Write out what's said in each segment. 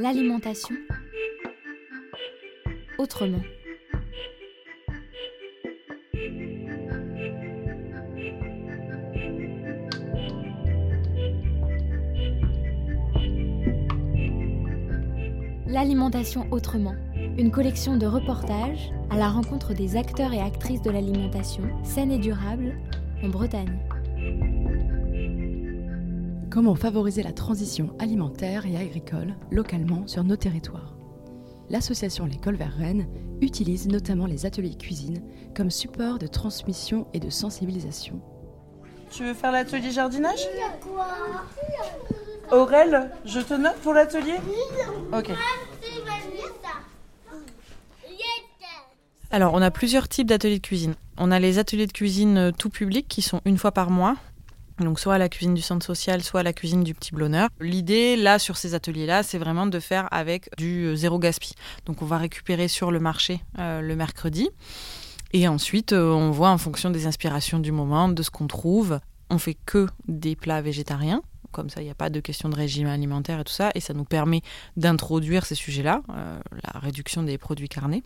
L'alimentation autrement. L'alimentation autrement. Une collection de reportages à la rencontre des acteurs et actrices de l'alimentation saine et durable en Bretagne. Comment favoriser la transition alimentaire et agricole localement sur nos territoires L'association L'école vers Rennes utilise notamment les ateliers cuisine comme support de transmission et de sensibilisation. Tu veux faire l'atelier jardinage Aurel, je te note pour l'atelier? Ok. Alors, on a plusieurs types d'ateliers de cuisine. On a les ateliers de cuisine euh, tout public qui sont une fois par mois. Donc soit à la cuisine du centre social, soit à la cuisine du petit blonneur. L'idée là sur ces ateliers-là, c'est vraiment de faire avec du euh, zéro gaspille. Donc on va récupérer sur le marché euh, le mercredi. Et ensuite, on voit en fonction des inspirations du moment, de ce qu'on trouve. On fait que des plats végétariens. Comme ça, il n'y a pas de question de régime alimentaire et tout ça. Et ça nous permet d'introduire ces sujets-là, la réduction des produits carnés.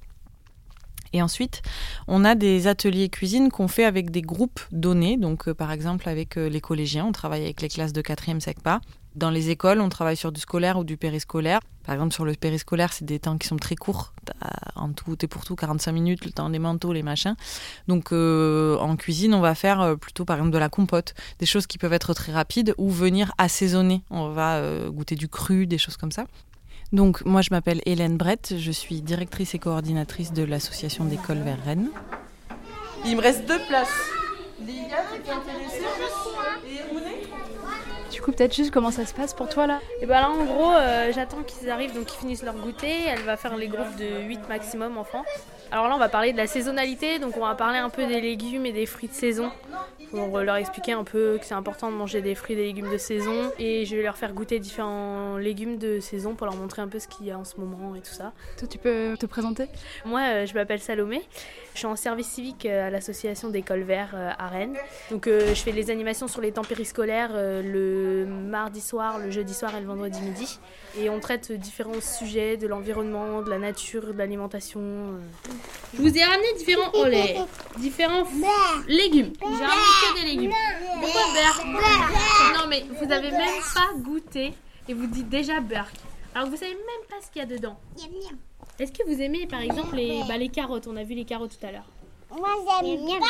Et ensuite, on a des ateliers cuisine qu'on fait avec des groupes donnés. Donc, euh, par exemple, avec euh, les collégiens, on travaille avec les classes de 4e SECPA. Dans les écoles, on travaille sur du scolaire ou du périscolaire. Par exemple, sur le périscolaire, c'est des temps qui sont très courts, en tout et pour tout 45 minutes, le temps des manteaux, les machins. Donc euh, en cuisine, on va faire plutôt par exemple de la compote, des choses qui peuvent être très rapides ou venir assaisonner. On va goûter du cru, des choses comme ça. Donc moi je m'appelle Hélène Brett, je suis directrice et coordinatrice de l'association d'école vers Rennes. Il me reste deux places. Lilia, tu intéressée Du coup, peut-être juste comment ça se passe pour toi là Et bah là, en gros, euh, j'attends qu'ils arrivent, donc qu'ils finissent leur goûter. Elle va faire les groupes de 8 maximum enfants. Alors là, on va parler de la saisonnalité, donc on va parler un peu des légumes et des fruits de saison. Pour leur expliquer un peu que c'est important de manger des fruits et des légumes de saison. Et je vais leur faire goûter différents légumes de saison pour leur montrer un peu ce qu'il y a en ce moment et tout ça. Toi, tu peux te présenter? Moi, euh, je m'appelle Salomé. Je suis en service civique euh, à l'association d'école vert euh, à Rennes. Donc je fais les animations sur les temps périscolaires le mardi soir, le jeudi soir et le vendredi midi. Et on traite différents sujets de l'environnement, de la nature, de l'alimentation. Je vous ai ramené différents différents légumes. J'ai ramené que des légumes. Pourquoi beurre Non mais vous avez même pas goûté et vous dites déjà beurre. Alors vous savez même pas ce qu'il y a dedans. Est-ce que vous aimez par exemple les, bah, les carottes? On a vu les carottes tout à l'heure. Moi j'aime pas.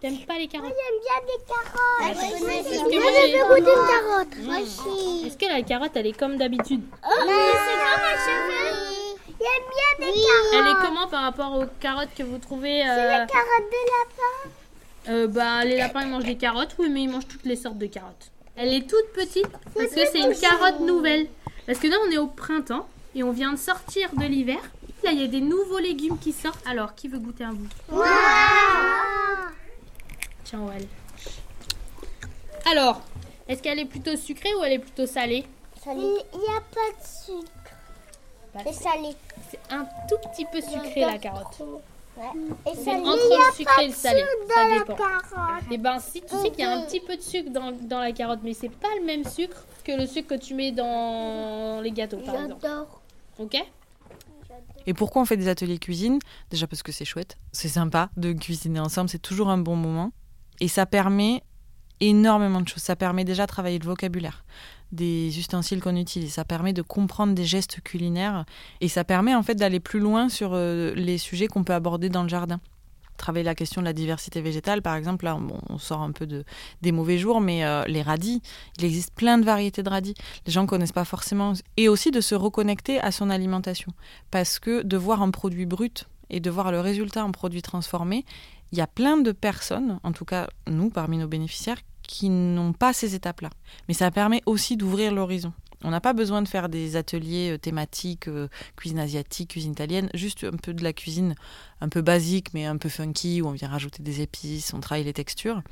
T'aimes pas les carottes Moi j'aime bien des carottes. Que moi je veux goûter une carotte. Moi aussi. Est-ce que la carotte elle est comme d'habitude Oh, mais c'est comme un cheveu. J'aime bien des carottes. Elle est comment par rapport aux carottes que vous trouvez C'est les carottes des lapins. Euh, bah, les lapins ils mangent des carottes, oui, mais ils mangent toutes les sortes de carottes. Elle est toute petite parce que c'est une carotte nouvelle. Parce que là, on est au printemps et on vient de sortir de l'hiver. Là, il y a des nouveaux légumes qui sortent. Alors, qui veut goûter un bout? Tiens, Well. Alors, est-ce qu'elle est plutôt sucrée ou elle est plutôt salée? Il n'y a pas de sucre. C'est salé. C'est un tout petit peu sucré la carotte. Et C'est salé, entre il y a le sucré et le salé. Ça dépend. carotte. Et ben si, tu sais qu'il y a un petit peu de sucre dans, dans la carotte, mais c'est pas le même sucre que le sucre que tu mets dans les gâteaux, par exemple. J'adore. Ok? Et pourquoi on fait des ateliers cuisine? Déjà parce que c'est chouette, c'est sympa de cuisiner ensemble, c'est toujours un bon moment. Et ça permet énormément de choses. Ça permet déjà de travailler le vocabulaire des ustensiles qu'on utilise. Ça permet de comprendre des gestes culinaires et ça permet en fait d'aller plus loin sur euh, les sujets qu'on peut aborder dans le jardin. Travailler la question de la diversité végétale, par exemple, là bon, on sort un peu de, des mauvais jours, mais euh, les radis, il existe plein de variétés de radis. Les gens ne connaissent pas forcément. Et aussi de se reconnecter à son alimentation. Parce que de voir un produit brut et de voir le résultat en produit transformé, il y a plein de personnes, en tout cas nous parmi nos bénéficiaires, qui n'ont pas ces étapes-là. Mais ça permet aussi d'ouvrir l'horizon. On n'a pas besoin de faire des ateliers euh, thématiques, euh, cuisine asiatique, cuisine italienne, juste un peu de la cuisine un peu basique mais un peu funky, où on vient rajouter des épices, on travaille les textures.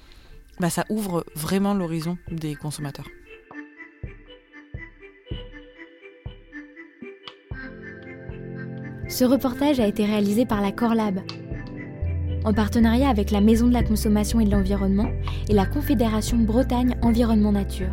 Bah, ça ouvre vraiment l'horizon des consommateurs. Ce reportage a été réalisé par la Corlab, en partenariat avec la Maison de la Consommation et de l'Environnement et la Confédération Bretagne Environnement Nature.